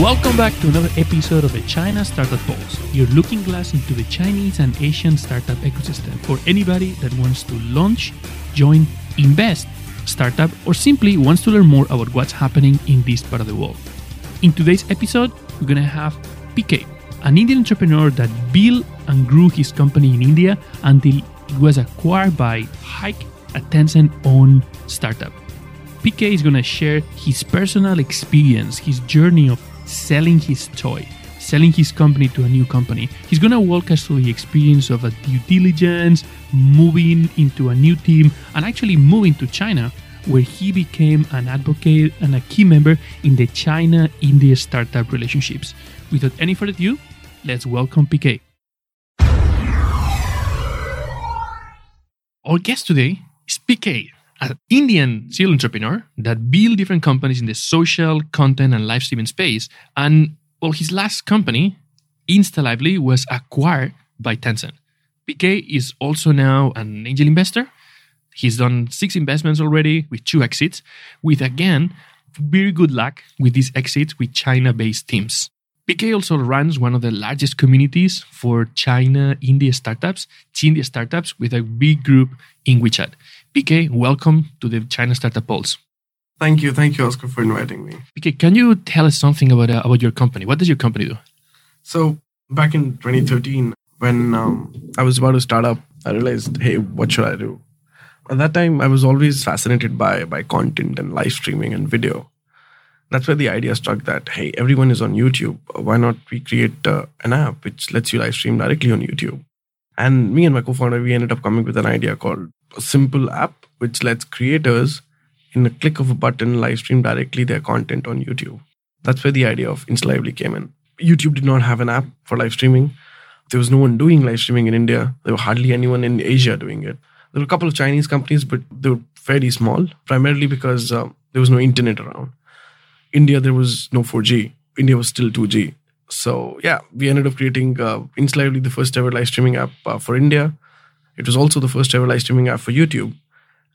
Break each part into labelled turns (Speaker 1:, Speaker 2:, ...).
Speaker 1: Welcome back to another episode of the China Startup Pulse, your looking glass into the Chinese and Asian startup ecosystem for anybody that wants to launch, join, invest, startup, or simply wants to learn more about what's happening in this part of the world. In today's episode, we're gonna have PK, an Indian entrepreneur that built and grew his company in India until it was acquired by Hike, a Tencent owned startup. PK is going to share his personal experience, his journey of selling his toy, selling his company to a new company. He's to walk us through the experience of a due diligence, moving into a new team, and actually moving to China, where he became an advocate and a key member in the China India startup relationships. Without any further ado, let's welcome PK. Our guest today is PK, an Indian serial entrepreneur that built different companies in the social, content, and live streaming space. And well, his last company, InstaLively, was acquired by Tencent. PK is also now an angel investor. He's done six investments already with two exits, with again, very good luck with these exits with China based teams. PK also runs one of the largest communities for China India startups, India startups, with a big group in WeChat. PK, welcome to the China Startup Pulse.
Speaker 2: Thank you, thank you, Oscar, for inviting me.
Speaker 1: PK, can you tell us something about uh, about your company? What does your company do?
Speaker 2: So back in 2013, when um, I was about to start up, I realized, hey, what should I do? At that time, I was always fascinated by by content and live streaming and video. That's where the idea struck that hey, everyone is on YouTube. Why not we create uh, an app which lets you live stream directly on YouTube? And me and my co-founder, we ended up coming with an idea called a simple app which lets creators, in a click of a button, live stream directly their content on YouTube. That's where the idea of InstaLively came in. YouTube did not have an app for live streaming. There was no one doing live streaming in India. There were hardly anyone in Asia doing it. There were a couple of Chinese companies, but they were fairly small, primarily because um, there was no internet around. India, there was no 4G. India was still 2G. So yeah, we ended up creating uh, the first ever live streaming app uh, for India. It was also the first ever live streaming app for YouTube.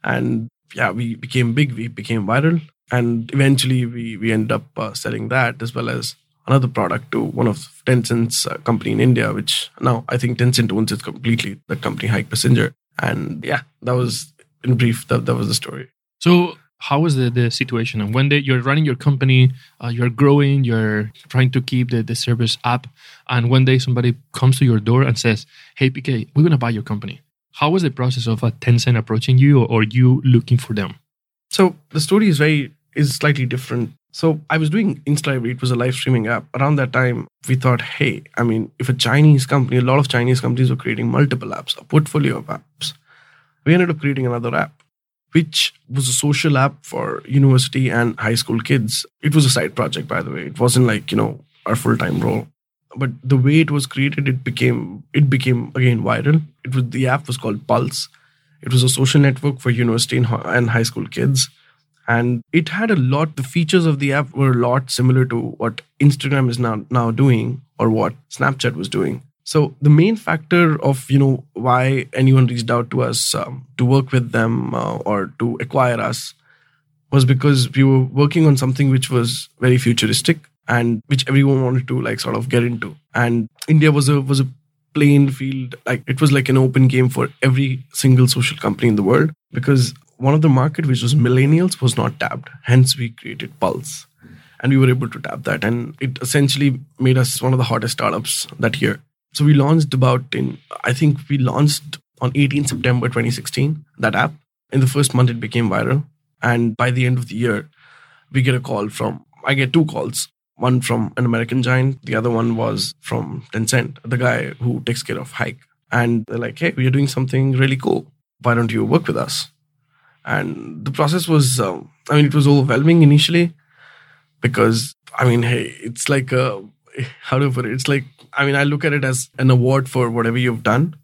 Speaker 2: And yeah, we became big, we became viral. And eventually we, we ended up uh, selling that as well as another product to one of Tencent's uh, company in India, which now I think Tencent owns it completely, that company Hike Messenger. And yeah, that was in brief, that, that was the story.
Speaker 1: So how is the, the situation and when they, you're running your company uh, you're growing you're trying to keep the, the service up and one day somebody comes to your door and says hey pk we're going to buy your company how was the process of a tencent approaching you or, or you looking for them
Speaker 2: so the story is very is slightly different so i was doing InstaLively it was a live streaming app around that time we thought hey i mean if a chinese company a lot of chinese companies were creating multiple apps a portfolio of apps we ended up creating another app which was a social app for university and high school kids. It was a side project, by the way. It wasn't like, you know, our full-time role. But the way it was created, it became it became again viral. It was the app was called Pulse. It was a social network for university and high school kids. And it had a lot, the features of the app were a lot similar to what Instagram is now now doing or what Snapchat was doing. So the main factor of you know why anyone reached out to us um, to work with them uh, or to acquire us was because we were working on something which was very futuristic and which everyone wanted to like sort of get into. And India was a was a plain field like it was like an open game for every single social company in the world because one of the market which was millennials was not tapped. Hence we created Pulse and we were able to tap that and it essentially made us one of the hottest startups that year so we launched about in, I think we launched on 18 September 2016, that app. In the first month, it became viral. And by the end of the year, we get a call from, I get two calls. One from an American giant, the other one was from Tencent, the guy who takes care of Hike. And they're like, hey, we are doing something really cool. Why don't you work with us? And the process was, um, I mean, it was overwhelming initially because, I mean, hey, it's like a, how do I put it? It's like I mean, I look at it as an award for whatever you've done.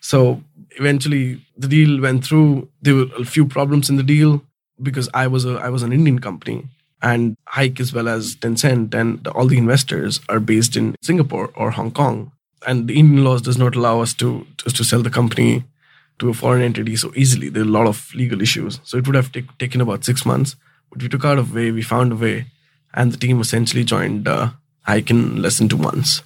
Speaker 2: So eventually, the deal went through. There were a few problems in the deal because I was a I was an Indian company, and Hike as well as Tencent and all the investors are based in Singapore or Hong Kong, and the Indian laws does not allow us to to, to sell the company to a foreign entity so easily. There are a lot of legal issues, so it would have t- taken about six months. But we took out a way. We found a way and the team essentially joined uh, Hike in less than two months.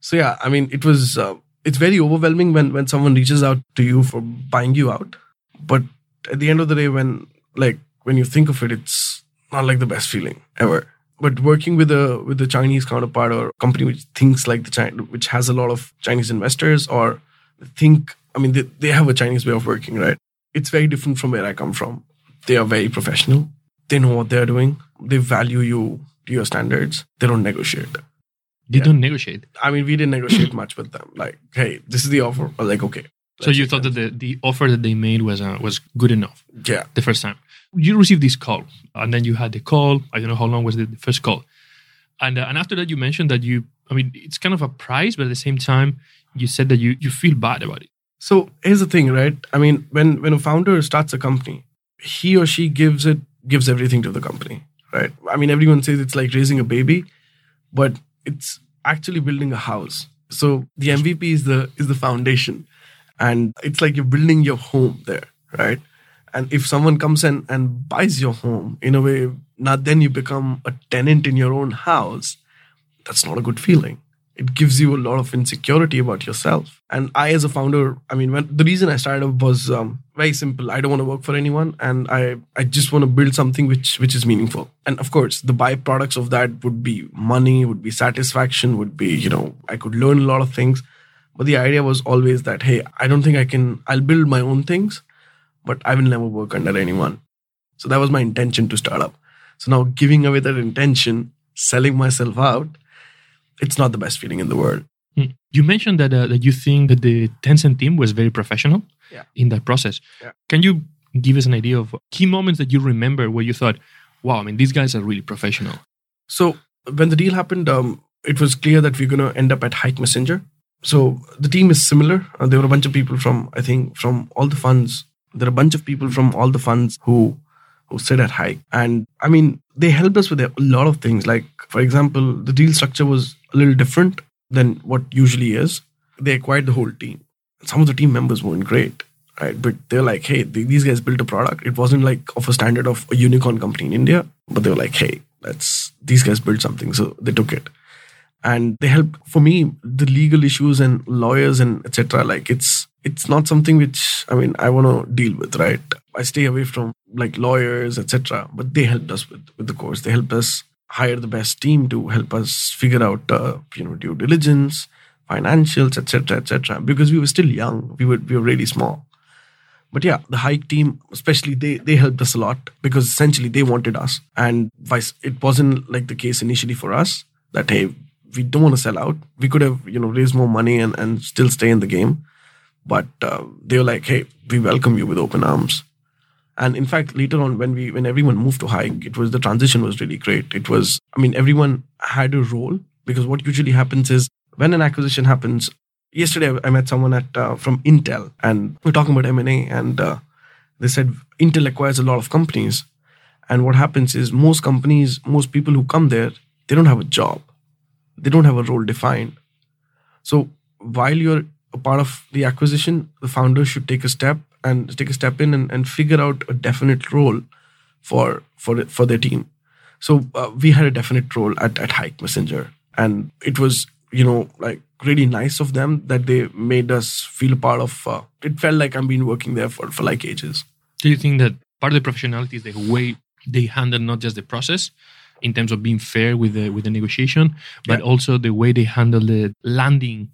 Speaker 2: So yeah, I mean, it was uh, it's very overwhelming when when someone reaches out to you for buying you out, but at the end of the day, when like when you think of it, it's not like the best feeling ever. But working with a with a Chinese counterpart or company which thinks like the China, which has a lot of Chinese investors or think, I mean, they, they have a Chinese way of working, right? It's very different from where I come from. They are very professional. They know what they're doing. They value you to your standards. They don't negotiate.
Speaker 1: They
Speaker 2: Yeah.
Speaker 1: don't negotiate.
Speaker 2: I mean, we didn't negotiate much with them. Like, hey, this is the offer. I was like, okay.
Speaker 1: So you thought that the, the offer that they made was uh, was good enough
Speaker 2: Yeah.
Speaker 1: the first time. You received this call, and then you had the call. I don't know how long was the, the first call, and uh, and after that you mentioned that you. I mean, it's kind of a prize, but at the same time, you said that you you feel bad about it.
Speaker 2: So here's the thing, right? I mean, when when a founder starts a company, he or she gives it gives everything to the company, right? I mean, everyone says it's like raising a baby, but it's actually building a house. So the MVP is the is the foundation, and it's like you're building your home there, right? And if someone comes in and buys your home, in a way, now then you become a tenant in your own house. That's not a good feeling it gives you a lot of insecurity about yourself. And I, as a founder, I mean, when the reason I started up was um, very simple. I don't want to work for anyone, and I I just want to build something which which is meaningful. And of course, the byproducts of that would be money, would be satisfaction, would be you know I could learn a lot of things. But the idea was always that hey, I don't think I can. I'll build my own things, but I will never work under anyone. So that was my intention to start up. So now giving away that intention, selling myself out, it's not the best feeling in the world.
Speaker 1: Hmm. You mentioned that uh, that you think that the Tencent team was very professional
Speaker 2: Yeah.
Speaker 1: in that process.
Speaker 2: Yeah.
Speaker 1: Can you give us an idea of key moments that you remember where you thought, "Wow, I mean, these guys are really professional."
Speaker 2: So when the deal happened, um, it was clear that we're going to end up at Hike Messenger. So the team is similar. Uh, there were a bunch of people from, I think, from all the funds. There are a bunch of people from all the funds who who sit at Hike, and I mean, they helped us with a lot of things. Like, for example, the deal structure was a little different than what usually is. They acquired the whole team. Some of the team members weren't great, right? But they're like, hey, th- these guys built a product. It wasn't like of a standard of a unicorn company in India, but they were like, hey, let's these guys built something, so they took it, and they helped. For me, the legal issues and lawyers and etc. Like it's it's not something which I mean I want to deal with, right? I stay away from like lawyers, etc. But they helped us with with the course. They helped us hire the best team to help us figure out uh, you know due diligence, financials, etc. etc. Because we were still young, we were we were really small. But yeah, the hike team, especially they they helped us a lot because essentially they wanted us, and vice it wasn't like the case initially for us that hey we don't want to sell out. We could have you know raised more money and and still stay in the game, but uh, they were like hey we welcome you with open arms. And in fact, later on, when we when everyone moved to hike, it was the transition was really great. It was, I mean, everyone had a role because what usually happens is when an acquisition happens. Yesterday, I met someone at uh, from Intel, and we're talking about M and A, and uh, they said Intel acquires a lot of companies, and what happens is most companies, most people who come there, they don't have a job, they don't have a role defined. So while you're a part of the acquisition, the founder should take a step and take a step in and, and figure out a definite role for for for their team. So uh, we had a definite role at at Hike Messenger, and it was you know like really nice of them that they made us feel a part of. Uh, it felt like I've been working there for for like ages.
Speaker 1: Do you think that part of the professionality is the way they handle not just the process in terms of being fair with the with the negotiation, but
Speaker 2: Yeah.
Speaker 1: also the way they handle the landing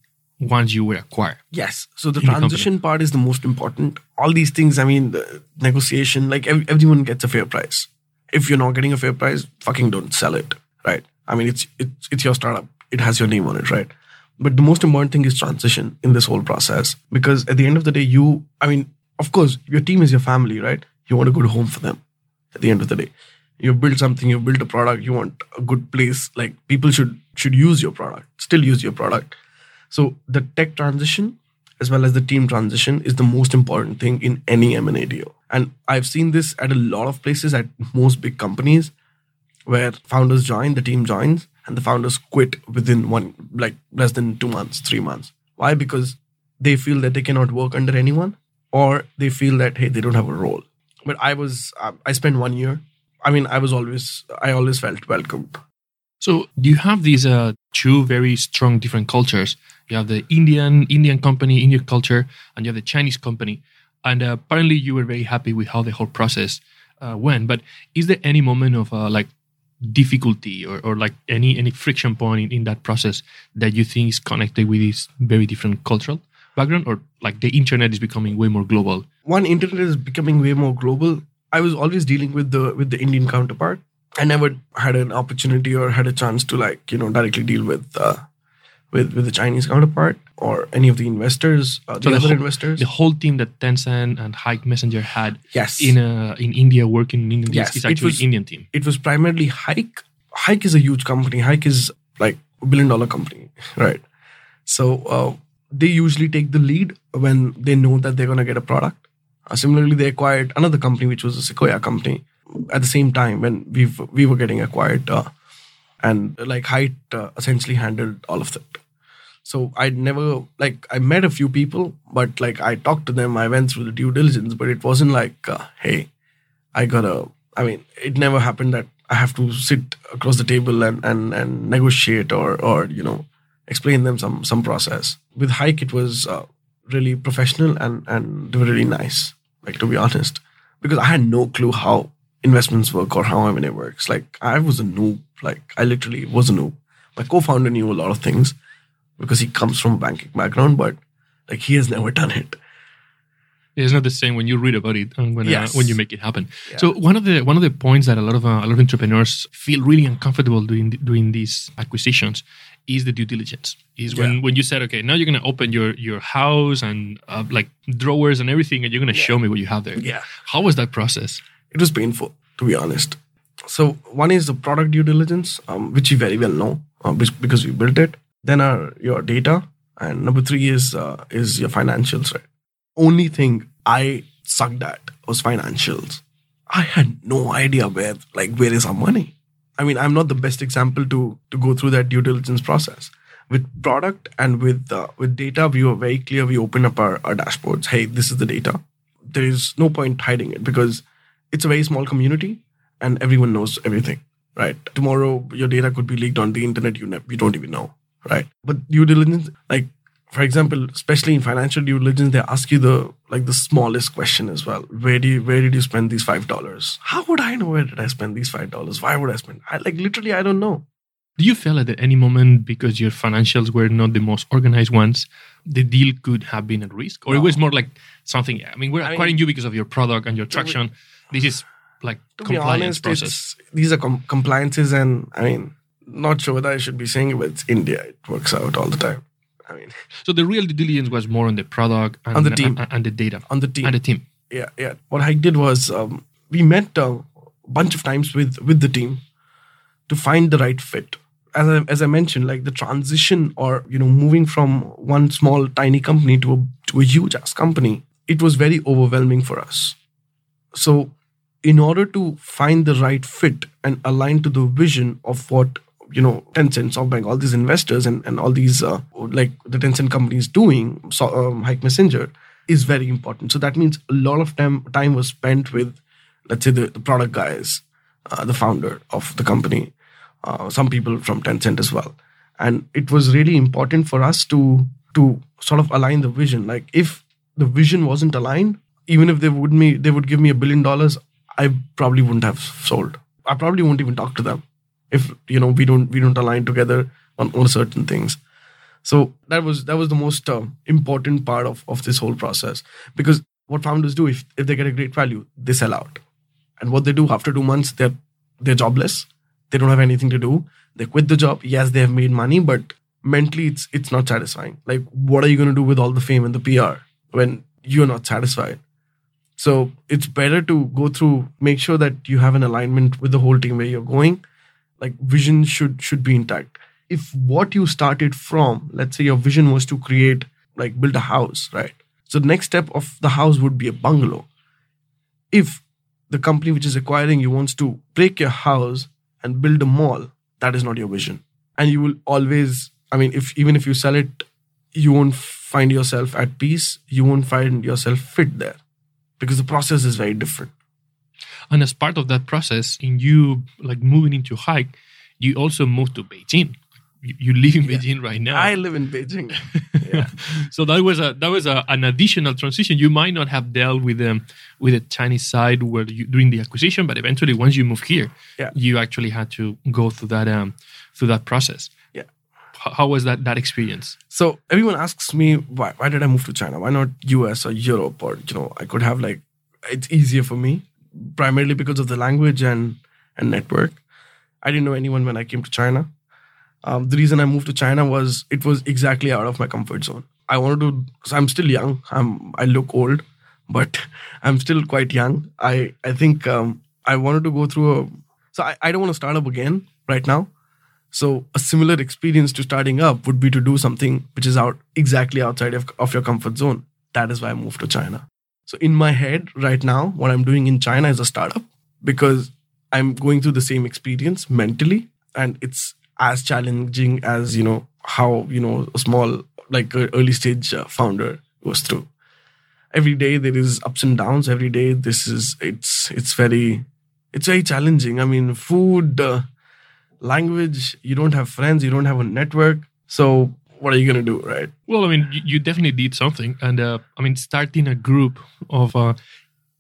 Speaker 1: once you were acquired?
Speaker 2: Yes. So the
Speaker 1: In the
Speaker 2: transition part is the most important. All these things, I mean, the negotiation, like ev- everyone gets a fair price. If you're not getting a fair price, fucking don't sell it, right? I mean, it's it's it's your startup. It has your name on it, right? But the most important thing is transition in this whole process because at the end of the day, you, I mean, of course, your team is your family, right? You want a good home for them. At the end of the day, you build something, you build a product, you want a good place. Like people should should use your product, still use your product. So the tech transition as well as the team transition is the most important thing in any M&A deal. And I've seen this at a lot of places at most big companies where founders join, the team joins, and the founders quit within one like less than 2 months, 3 months. Why? Because they feel that they cannot work under anyone or they feel that hey, they don't have a role. But I was uh, I spent 1 year I mean, I was always, I always felt welcomed.
Speaker 1: So do you have these uh, two very strong different cultures? You have the Indian Indian company, Indian culture, and you have the Chinese company. And uh, apparently, you were very happy with how the whole process uh, went. But is there any moment of uh, like difficulty or, or like any any friction point in, in that process that you think is connected with this very different cultural background, or like the internet is becoming way more global?
Speaker 2: One, internet is becoming way more global. I was always dealing with the with the Indian counterpart. I never had an opportunity or had a chance to like you know directly deal with uh, with with the Chinese counterpart or any of the investors, uh, the
Speaker 1: So
Speaker 2: other
Speaker 1: whole,
Speaker 2: investors.
Speaker 1: the whole team that Tencent and Hike Messenger had
Speaker 2: yes,
Speaker 1: in uh, in India working in India
Speaker 2: Yes,
Speaker 1: is
Speaker 2: it
Speaker 1: actually
Speaker 2: was-
Speaker 1: Indian team.
Speaker 2: it was primarily Hike. Hike is a huge company. Hike is like a billion dollar company, right? So uh, they usually take the lead when they know that they're going to get a product. Uh, similarly, they acquired another company, which was a Sequoia company, at the same time when we we were getting acquired, uh, and like Hike uh, essentially handled all of that. So I'd never like I met a few people, but like I talked to them, I went through the due diligence, but it wasn't like, uh, hey, I gotta. I mean, it never happened that I have to sit across the table and and and negotiate or or you know explain them some some process. With Hike, it was uh, really professional and and they were really nice. Like to be honest, because I had no clue how investments work or how M&A works. Like I was a noob. Like I literally was a noob. My co-founder knew a lot of things because he comes from a banking background, but like he has never done it.
Speaker 1: It's not the same when you read about it and when
Speaker 2: Yes.
Speaker 1: uh, when you make it happen.
Speaker 2: Yeah.
Speaker 1: So one of the one of the points that a lot of uh, a lot of entrepreneurs feel really uncomfortable doing doing these acquisitions is the due diligence. Is when
Speaker 2: Yeah.
Speaker 1: when you said, okay, now you're going to open your your house and uh, like drawers and everything, and you're going to show me what you have there.
Speaker 2: Yeah.
Speaker 1: How was that process?
Speaker 2: It was painful to be honest. So one is the product due diligence um, which you very well know uh, because we built it. Then are your data and number three is uh, is your financials right? Only thing i sucked at was financials. I had no idea where like where is our money? I mean i'm not the best example to to go through that due diligence process. With product and with uh, with data we were very clear. We open up our, our dashboards. Hey this is the data. There is no point hiding it because it's a very small community and everyone knows everything right? Tomorrow your data could be leaked on the internet you, ne- you don't even know right? But due diligence like for example especially in financial due diligence they ask you the like the smallest question as well. Where do you where did you spend these five dollars? How would i know where did i spend these five dollars? Why would i spend i like literally i don't know.
Speaker 1: Do you feel that at any moment, because your financials were not the most organized ones, the deal could have been at risk? Or it was more like something, I mean, we're
Speaker 2: I mean-
Speaker 1: acquiring you because of your product and your traction. This is like
Speaker 2: to be
Speaker 1: compliance
Speaker 2: honest
Speaker 1: process.
Speaker 2: these are com- compliances and i mean not sure whether i should be saying it but it's india it works out all the time i mean
Speaker 1: So the real diligence was more on the product and
Speaker 2: On the team.
Speaker 1: and, and the data
Speaker 2: on the team
Speaker 1: and the team.
Speaker 2: yeah, yeah. What I did was um, we met uh, a bunch of times with with the team to find the right fit. As I, as I mentioned, like the transition or you know moving from one small tiny company to a to a huge ass company, it was very overwhelming for us. So, in order to find the right fit and align to the vision of what you know Tencent, SoftBank, all these investors and and all these uh, like the Tencent companies doing, so um, Hike Messenger is very important. So that means a lot of time time was spent with, let's say, the, the product guys, uh, the founder of the company, uh, some people from Tencent as well, and it was really important for us to to sort of align the vision. Like if the vision wasn't aligned, even if they would me they would give me a billion dollars, I probably wouldn't have sold. I probably won't even talk to them if you know we don't we don't align together on, on certain things. So that was that was the most uh, important part of, of this whole process. Because what founders do if, if they get a great value they sell out. And what they do after two months they're they're jobless. They don't have anything to do. They quit the job. Yes they have made money but mentally it's it's not satisfying. Like what are you going to do with all the fame and the pr when you're not satisfied so it's better to go through make sure that you have an alignment with the whole team where you're going. Like vision should should be intact. If what you started from let's say your vision was to create like build a house right? So the next step of the house would be a bungalow. If the company which is acquiring you wants to break your house and build a mall that is not your vision. And you will always i mean if even if you sell it you won't find yourself at peace. You won't find yourself fit there because the process is very different
Speaker 1: And as part of that process, in you like moving into hike, you also moved to Beijing. You, you live in Beijing right now.
Speaker 2: I live in Beijing. yeah.
Speaker 1: so that was a that was a, an additional transition. You might not have dealt with them with the Chinese side where you during the acquisition, but eventually once you move here,
Speaker 2: Yeah.
Speaker 1: you actually had to go through that um through that process. How was that that experience?
Speaker 2: So everyone asks me why why did I move to China? Why not US or Europe or you know I could have like it's easier for me primarily because of the language and and network. I didn't know anyone when I came to China. Um, the reason I moved to China was it was exactly out of my comfort zone. I wanted to. So I'm still young. I'm. I look old, but I'm still quite young. I. I think um, I wanted to go through a. So I, I don't want to start up again right now. So a similar experience to starting up would be to do something which is out exactly outside of, of your comfort zone. That is why I moved to China. So in my head right now, what I'm doing in China is a startup because I'm going through the same experience mentally, and it's as challenging as you know how you know a small like early stage uh, founder goes through. Every day there is ups and downs. Every day this is it's it's very it's very challenging. I mean, food. Uh, language, you don't have friends, you don't have a network. So what are you gonna do, right?
Speaker 1: Well, I mean, you, definitely did something, and uh, I mean, starting a group of uh,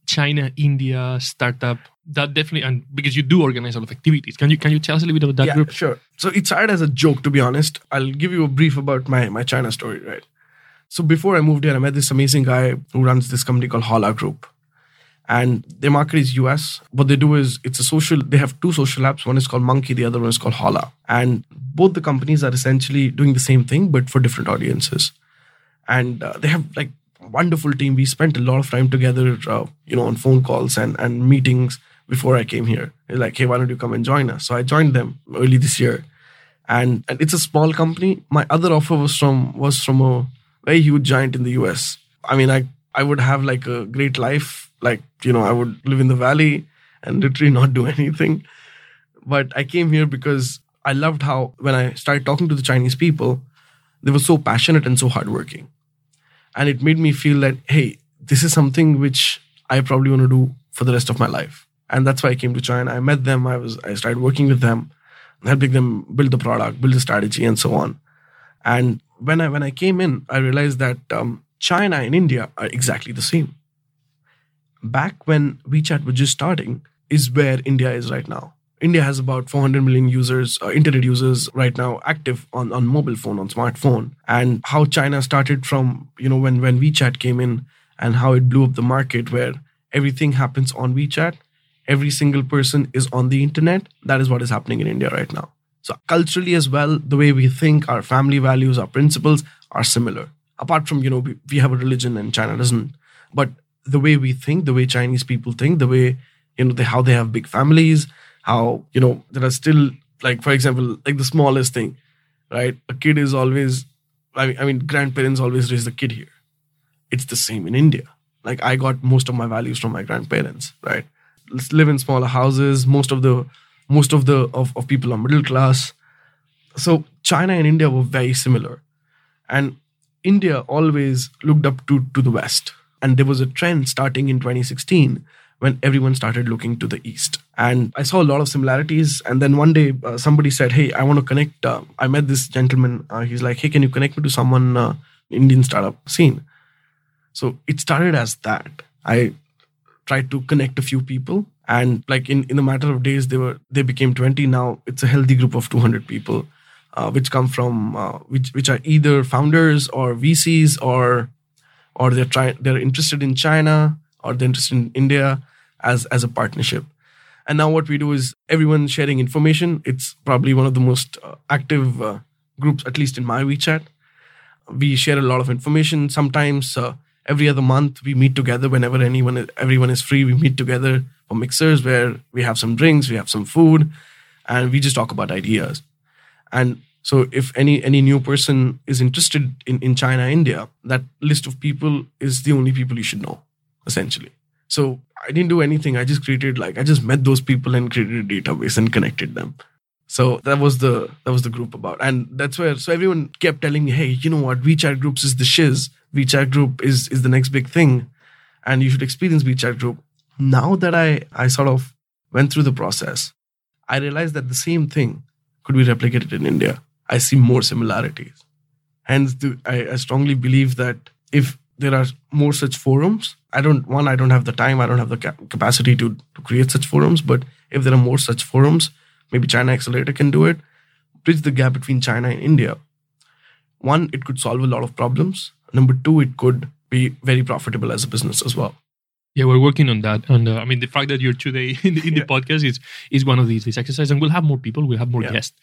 Speaker 1: China India startup that definitely, and because you do organize a lot of activities, can you can you tell us a little bit about that
Speaker 2: yeah,
Speaker 1: group?
Speaker 2: sure. So it started as a joke, to be honest. I'll give you a brief about my my China story, right? So before I moved here, I met this amazing guy who runs this company called Holla Group. And their market is US. What they do is it's a social, they have two social apps. One is called Monkey, the other one is called Holla. And both the companies are essentially doing the same thing, but for different audiences. And uh, they have like wonderful team. We spent a lot of time together, uh, you know, on phone calls and, and meetings before I came here. They're like, hey, why don't you come and join us? So I joined them early this year. And, and it's a small company. My other offer was from was from a very huge giant in the US. I mean, I I would have like a great life. Like, you know, I would live in the valley and literally not do anything. But I came here because I loved how when I started talking to the Chinese people, they were so passionate and so hardworking. And it made me feel that, hey, this is something which I probably want to do for the rest of my life. And that's why I came to China. I met them. I was I started working with them, helping them build the product, build the strategy, and so on. And when I when I came in, I realized that um, China and India are exactly the same. Back when WeChat was just starting, is where India is right now. India has about 400 million users, uh, internet users right now active on, on mobile phone, on smartphone. And how China started from, you know, when, when WeChat came in and how it blew up the market where everything happens on WeChat. Every single person is on the internet. That is what is happening in India right now. So culturally as well, the way we think, our family values, our principles are similar. Apart from, you know, we, we have a religion and China doesn't. But the way we think, the way Chinese people think, the way, you know, they, how they have big families, how, you know, there are still, like, for example, like the smallest thing, right? A kid is always, I mean, I mean grandparents always raise the kid here. It's the same in India. Like, I got most of my values from my grandparents, right? Let's live in smaller houses. Most of the most of the of, of people are middle class so china and india were very similar and india always looked up to to the west and there was a trend starting in 2016 when everyone started looking to the east. And i saw a lot of similarities. And then one day uh, somebody said hey i want to connect uh, i met this gentleman. Uh, he's like hey can you connect me to someone uh, indian startup scene? So it started as that. I tried to connect a few people. And like in in a matter of days they were they became 20 now it's a healthy group of 200 people uh, which come from uh, which which are either founders or vcs or or they're trying they're interested in china or they're interested in india as as a partnership. And now what we do is everyone sharing information. It's probably one of the most uh, active uh, groups at least in my wechat. We share a lot of information. Sometimes uh, every other month we meet together whenever anyone everyone is free. We meet together for mixers where we have some drinks we have some food and we just talk about ideas. And so if any any new person is interested in, in china india that list of people is the only people you should know essentially. So i didn't do anything. I just created like i just met those people and created a database and connected them. So that was the that was the group about. And that's where so everyone kept telling me hey you know what? Wechat groups is the shiz. WeChat group is is the next big thing, and you should experience WeChat group. Now that I I sort of went through the process, I realized that the same thing could be replicated in India. I see more similarities. Hence, the, I, I strongly believe that if there are more such forums, I don't one I don't have the time, I don't have the cap- capacity to to create such forums. But if there are more such forums, maybe China Accelerator can do it. Bridge the gap between China and India. One, it could solve a lot of problems. Number two, it could be very profitable as a business as well.
Speaker 1: Yeah, we're working on that, and uh, I mean the fact that you're today in the, in the podcast is is one of these these exercises, and we'll have more people, we'll have more
Speaker 2: Yeah.
Speaker 1: guests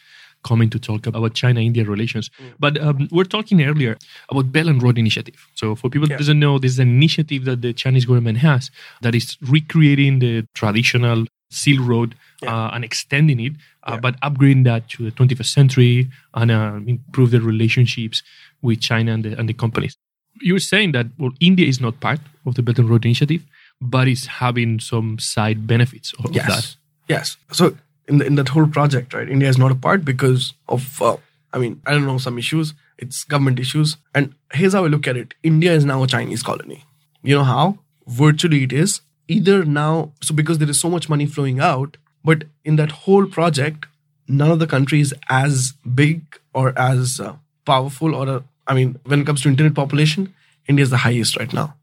Speaker 1: coming to talk about China-India relations. But um, we're talking earlier about Belt and Road Initiative. So for people
Speaker 2: Yeah.
Speaker 1: that doesn't know, this is an initiative that the Chinese government has that is recreating the traditional Silk Road
Speaker 2: Yeah.
Speaker 1: uh, and extending it, uh,
Speaker 2: Yeah.
Speaker 1: but upgrading that to the 21st century and uh, improve the relationships with China and the, and the companies. You're saying that well, India is not part of the Belt and Road Initiative, but is having some side benefits of, of
Speaker 2: yes.
Speaker 1: that.
Speaker 2: Yes. So in the, in that whole project, right, India is not a part because of, uh, I mean, I don't know, some issues. It's government issues. And here's how I look at it India is now a Chinese colony. You know how? Virtually it is. Either now, so because there is so much money flowing out, but in that whole project, none of the country is as big or as uh, powerful or, uh, I mean, when it comes to internet population, India is the highest right now.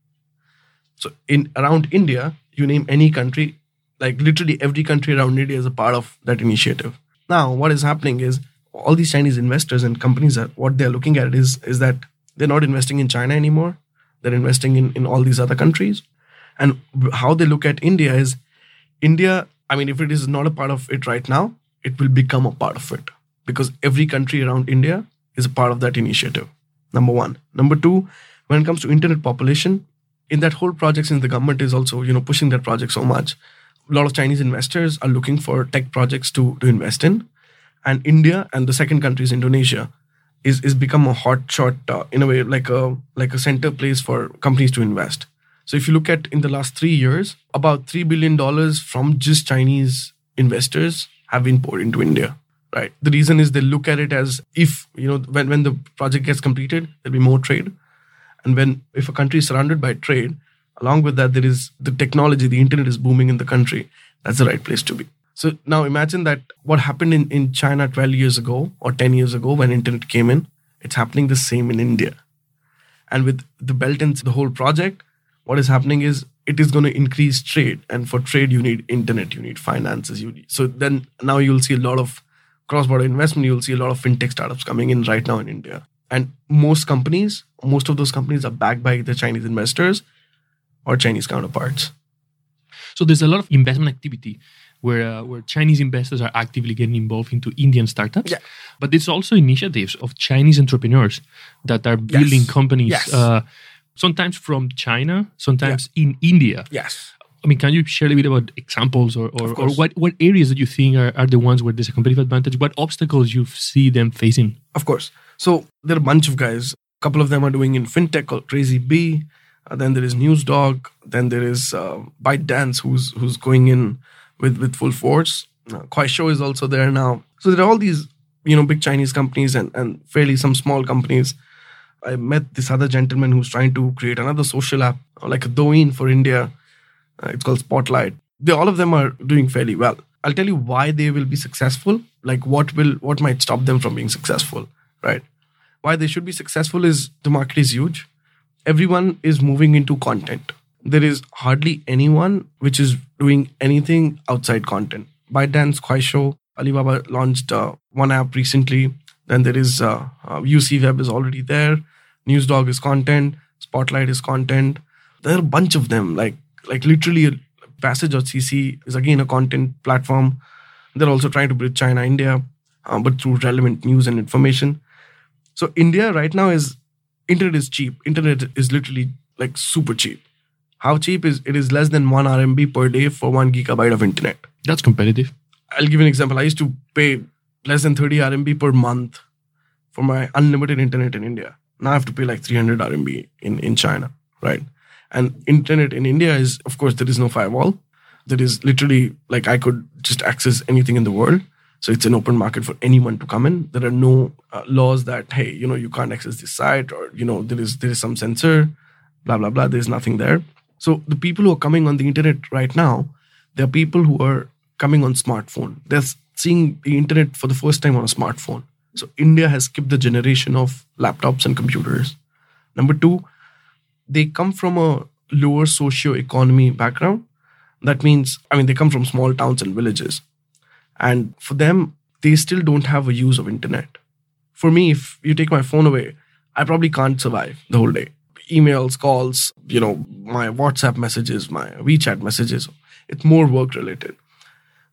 Speaker 2: So in around India, you name any country, like literally every country around India is a part of that initiative. Now, what is happening is all these Chinese investors and companies are what they're looking at is is that they're not investing in China anymore. They're investing in, in all these other countries. And how they look at India is India, I mean, if it is not a part of it right now, it will become a part of it because every country around India is a part of that initiative. Number one. Number two, when it comes to internet population, in that whole project, since the government is also, you know, pushing that project so much, a lot of Chinese investors are looking for tech projects to, to invest in. And India and the second country is Indonesia is, is become a hot shot uh, in a way like a like a center place for companies to invest. So if you look at in the last three years, about three billion dollars from just Chinese investors have been poured into India. Right. The reason is they look at it as if you know when when the project gets completed, there'll be more trade, and when if a country is surrounded by trade, along with that there is the technology, the internet is booming in the country. That's the right place to be. So now imagine that what happened in, in China 12 years ago or 10 years ago when internet came in, it's happening the same in India. And with the belt and the whole project, what is happening is it is going to increase trade. And for trade, you need internet, you need finances. You need, so then now you'll see a lot of cross-border investment. You'll see a lot of fintech startups coming in right now in India. And most companies, most of those companies are backed by the Chinese investors or Chinese counterparts.
Speaker 1: So there's a lot of investment activity where uh, where Chinese investors are actively getting involved into Indian startups.
Speaker 2: Yeah.
Speaker 1: But there's also initiatives of Chinese entrepreneurs that are building companies.
Speaker 2: Yes.
Speaker 1: Uh, sometimes from China, sometimes in India.
Speaker 2: Yes.
Speaker 1: I mean, can you share a bit about examples or, or, or what, what areas that you think are, are the ones where there's a competitive advantage? What obstacles you see them facing?
Speaker 2: Of course. So there are a bunch of guys. A couple of them are doing in fintech called KrazyBee. Uh, then there is NewsDog. Then there is uh, ByteDance, who's who's going in with with full force. Uh, Kuaishou is also there now. So there are all these you know big Chinese companies and and fairly some small companies. I met this other gentleman who's trying to create another social app uh, like a Douyin for India. Uh, it's called Spotlight. They all of them are doing fairly well. I'll tell you why they will be successful. Like what will what might stop them from being successful, right? Why they should be successful is the market is huge. Everyone is moving into content. There is hardly anyone which is doing anything outside content. ByteDance, Kuaishou, Alibaba launched uh, one app recently. Then there is uh, uh, UC Web is already there. NewsDog is content. Spotlight is content. There are a bunch of them. Like like literally, Passage.cc is again a content platform. They're also trying to bridge China India, uh, but through relevant news and information. So India right now is internet is cheap. Internet is literally like super cheap. How cheap is it? Is less than one RMB per day for one gigabyte of internet.
Speaker 1: That's competitive.
Speaker 2: I'll give you an example. I used to pay less than 30 RMB per month for my unlimited internet in India. Now I have to pay like 300 RMB in, in China, right? And internet in India is, of course, there is no firewall. There is literally like I could just access anything in the world. So it's an open market for anyone to come in. There are no uh, laws that hey, you know, you can't access this site or you know there is there is some censor, blah blah blah. There's nothing there. So the people who are coming on the internet right now, they're people who are coming on smartphone. They're seeing the internet for the first time on a smartphone. So India has skipped the generation of laptops and computers. Number two, they come from a lower socio-economy background. That means, I mean, they come from small towns and villages. And for them, they still don't have a use of internet. For me, if you take my phone away, I probably can't survive the whole day. Emails, calls, you know, my WhatsApp messages, my WeChat messages, it's more work related,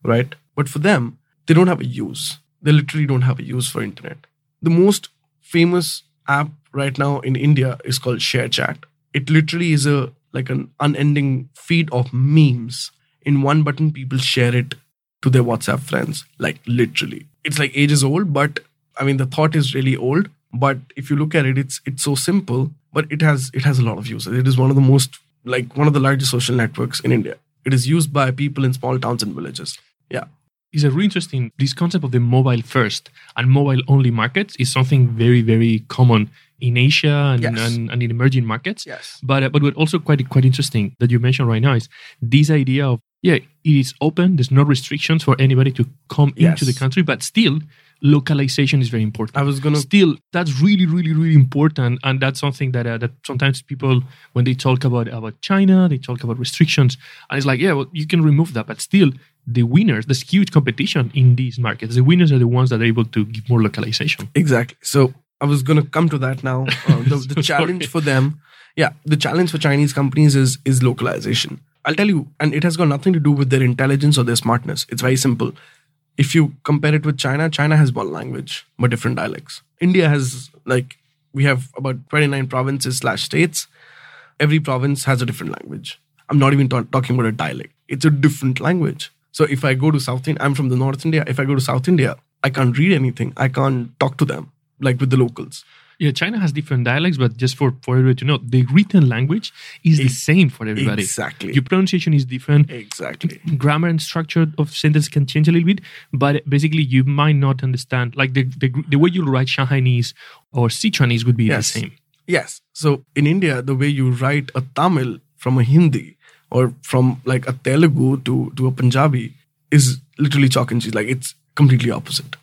Speaker 2: right? But for them, they don't have a use. They literally don't have a use for internet. The most famous app right now in India is called ShareChat. It literally is a like an unending feed of memes. In one button, people share it to their WhatsApp friends. Like literally. It's like ages old, but I mean the thought is really old. But if you look at it, it's it's so simple, but it has it has a lot of users. It is one of the most like one of the largest social networks in India. It is used by people in small towns and villages. Yeah.
Speaker 1: It's a really interesting this concept of the mobile first and mobile only markets is something very, very common in Asia and,
Speaker 2: Yes.
Speaker 1: and, and in emerging markets.
Speaker 2: Yes.
Speaker 1: But uh, but what also quite quite interesting that you mentioned right now is this idea of yeah, it is open. There's no restrictions for anybody to come
Speaker 2: Yes.
Speaker 1: into the country, but still localization is very important.
Speaker 2: I was gonna
Speaker 1: still that's really really really important, and that's something that uh, that sometimes people when they talk about about China, they talk about restrictions, and it's like yeah, well you can remove that, but still the winners, there's huge competition in these markets. The winners are the ones that are able to give more localization.
Speaker 2: Exactly. So I was going to come to that now. Uh, the, the challenge for them, yeah, the challenge for Chinese companies is is localization. I'll tell you, and it has got nothing to do with their intelligence or their smartness. It's very simple. If you compare it with China, China has one language but different dialects. India has like we have about 29 provinces slash states. Every province has a different language. I'm not even ta- talking about a dialect. It's a different language. So if I go to South India, I'm from the North India. If I go to South India, I can't read anything. I can't talk to them like with the locals.
Speaker 1: Yeah, China has different dialects, but just for, for everybody to know, the written language is the same for everybody.
Speaker 2: Exactly.
Speaker 1: Your pronunciation is different.
Speaker 2: Exactly.
Speaker 1: grammar and structure of sentence can change a little bit, but basically you might not understand. Like the the, the way you write Shanghainese or Sichuanese would be
Speaker 2: Yes.
Speaker 1: the same.
Speaker 2: Yes. So in India, the way you write a Tamil from a Hindi or from like a Telugu to, to a Punjabi is literally chalk and cheese. Like it's completely opposite.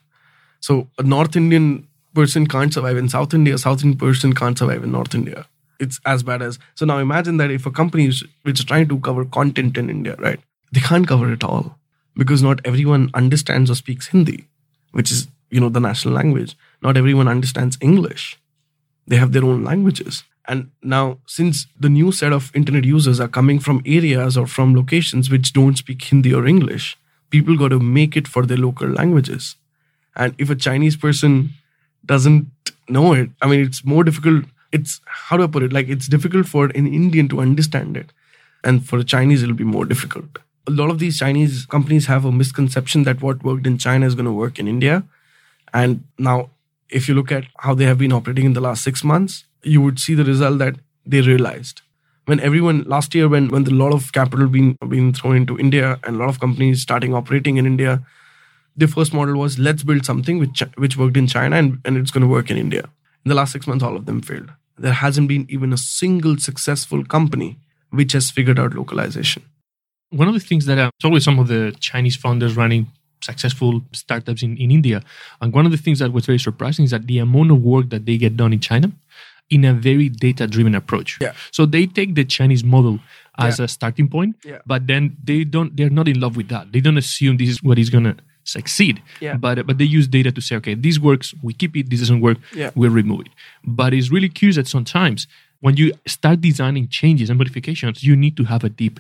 Speaker 2: So a North Indian person can't survive in South India, South Indian person can't survive in North India. It's as bad as so now imagine that if a company is which is trying to cover content in India, right? They can't cover it all. Because not everyone understands or speaks Hindi, which is, you know, the national language. Not everyone understands English they have their own languages and now since the new set of internet users are coming from areas or from locations which don't speak hindi or english people got to make it for their local languages and if a chinese person doesn't know it. I mean it's more difficult it's how do i put it? Like it's difficult for an indian to understand it. And for a chinese it'll be more difficult. A lot of these chinese companies have a misconception that what worked in china is going to work in india. And now, if you look at how they have been operating in the last six months, you would see the result that they realized. When everyone last year, when when a lot of capital been being thrown into India and a lot of companies starting operating in India, their first model was let's build something which which worked in China and, and it's going to work in India. In the last six months, all of them failed. There hasn't been even a single successful company which has figured out localization.
Speaker 1: One of the things that uh, it's always some of the Chinese founders running successful startups in, in India. And one of the things that was very surprising is that the amount of work that they get done in China in a very data driven approach.
Speaker 2: Yeah.
Speaker 1: So they take the Chinese model as
Speaker 2: Yeah.
Speaker 1: a starting point,
Speaker 2: Yeah.
Speaker 1: but then they don't they're not in love with that. They don't assume this is what is gonna succeed.
Speaker 2: Yeah.
Speaker 1: But but they use data to say, okay, this works, we keep it, this doesn't work,
Speaker 2: Yeah.
Speaker 1: we'll remove it. But it's really curious that sometimes when you start designing changes and modifications, you need to have a deep,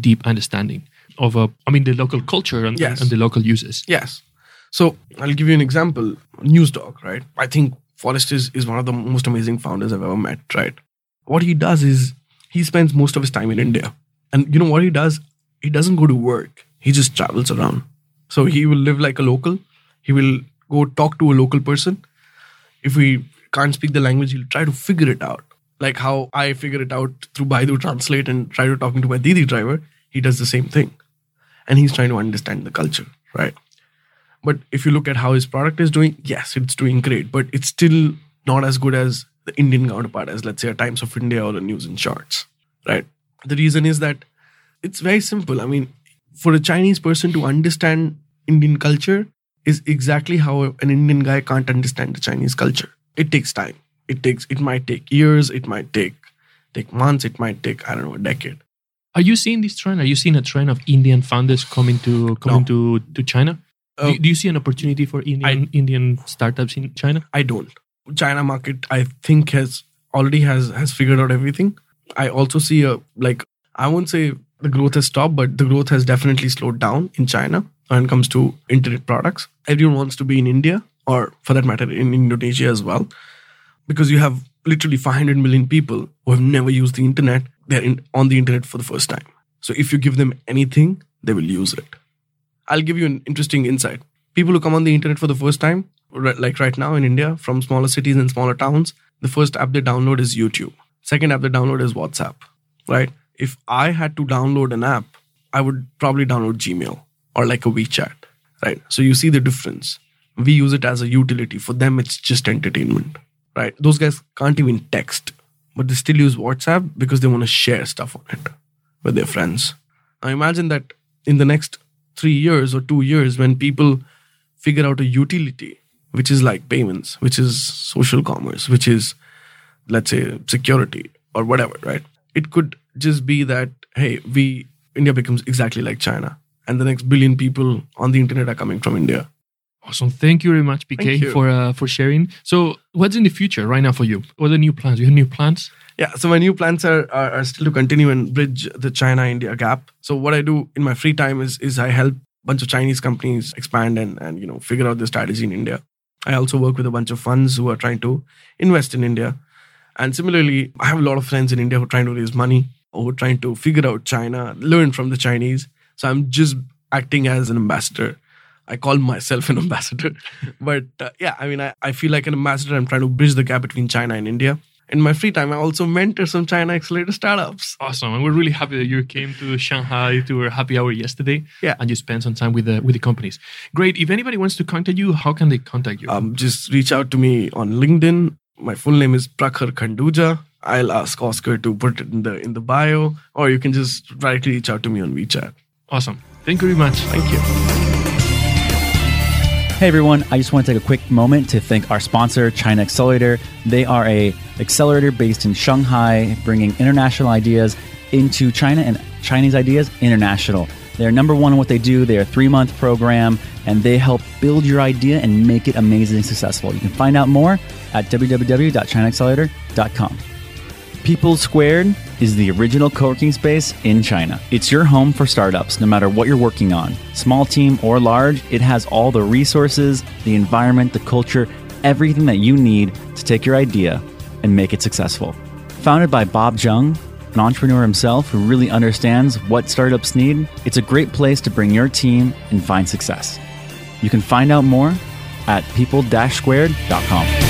Speaker 1: deep understanding of uh, I mean the local culture and,
Speaker 2: Yes.
Speaker 1: and the local uses.
Speaker 2: Yes. So I'll give you an example. Newsdog, right? I think Forrest is, is one of the most amazing founders I've ever met, right? What he does is he spends most of his time in India. And you know what he does? He doesn't go to work. He just travels around. So he will live like a local. He will go talk to a local person. If we can't speak the language, he'll try to figure it out. Like how I figure it out through Baidu Translate and try to talking to my Didi driver, he does the same thing. And he's trying to understand the culture, right? But if you look at how his product is doing, yes, it's doing great, but it's still not as good as the Indian counterpart, as let's say a Times of India or a News and Charts, right? The reason is that it's very simple. I mean, for a Chinese person to understand Indian culture, is exactly how an Indian guy can't understand the Chinese culture. It takes time. It takes it might take years, it might take take months, it might take, I don't know, a decade.
Speaker 1: Are you seeing this trend? Are you seeing a trend of Indian founders coming to coming
Speaker 2: No.
Speaker 1: to, to China?
Speaker 2: Uh,
Speaker 1: do, do you see an opportunity for Indian Indian startups in China?
Speaker 2: I don't. China market, I think, has already has has figured out everything. I also see a like I won't say the growth has stopped, but the growth has definitely slowed down in China when it comes to internet products. Everyone wants to be in India, or for that matter, in Indonesia as well, because you have literally 500 million people who have never used the internet. They're in, on the internet for the first time. So if you give them anything, they will use it. I'll give you an interesting insight. People who come on the internet for the first time, like right now in India, from smaller cities and smaller towns, the first app they download is YouTube. Second app they download is WhatsApp, right? If I had to download an app, I would probably download Gmail or like a WeChat, right? So you see the difference. We use it as a utility. For them, it's just entertainment, right? Those guys can't even text, but they still use WhatsApp because they want to share stuff on it with their friends. Now imagine that in the next three years or two years, when people figure out a utility, which is like payments, which is social commerce, which is, let's say, security or whatever, right? It could just be that, hey, we, India becomes exactly like China. And the next billion people on the internet are coming from India.
Speaker 1: Awesome. Thank you very much, PK, for uh, for sharing. So, what's in the future right now for you? What are the new plans? You have new plans?
Speaker 2: Yeah, so my new plans are, are, are still to continue and bridge the China India gap. So what I do in my free time is is I help a bunch of Chinese companies expand and, and you know figure out their strategy in India. I also work with a bunch of funds who are trying to invest in India. And similarly, I have a lot of friends in India who are trying to raise money or who are trying to figure out China, learn from the Chinese. So I'm just acting as an ambassador. I call myself an ambassador. but uh, yeah, I mean, I, I feel like an ambassador. I'm trying to bridge the gap between China and India. In my free time, I also mentor some China accelerator startups.
Speaker 1: Awesome. And we're really happy that you came to Shanghai to our happy hour yesterday.
Speaker 2: Yeah.
Speaker 1: And you spent some time with the with the companies. Great. If anybody wants to contact you, how can they contact you?
Speaker 2: Um, just reach out to me on LinkedIn. My full name is Prakhar Khanduja. I'll ask Oscar to put it in the in the bio, or you can just directly reach out to me on WeChat.
Speaker 1: awesome. Thank you very much.
Speaker 2: Thank you.
Speaker 3: Hey everyone, I just want to take a quick moment to thank our sponsor, China Accelerator. They are a accelerator based in Shanghai, bringing international ideas into China and Chinese ideas international. They're number one in what they do. They're a three month program and they help build your idea and make it amazing and successful. You can find out more at www.chinaaccelerator.com. People Squared is the original co-working space in China. It's your home for startups, no matter what you're working on. Small team or large, it has all the resources, the environment, the culture, everything that you need to take your idea and make it successful. Founded by Bob Jung, an entrepreneur himself who really understands what startups need, it's a great place to bring your team and find success. You can find out more at people-squared.com.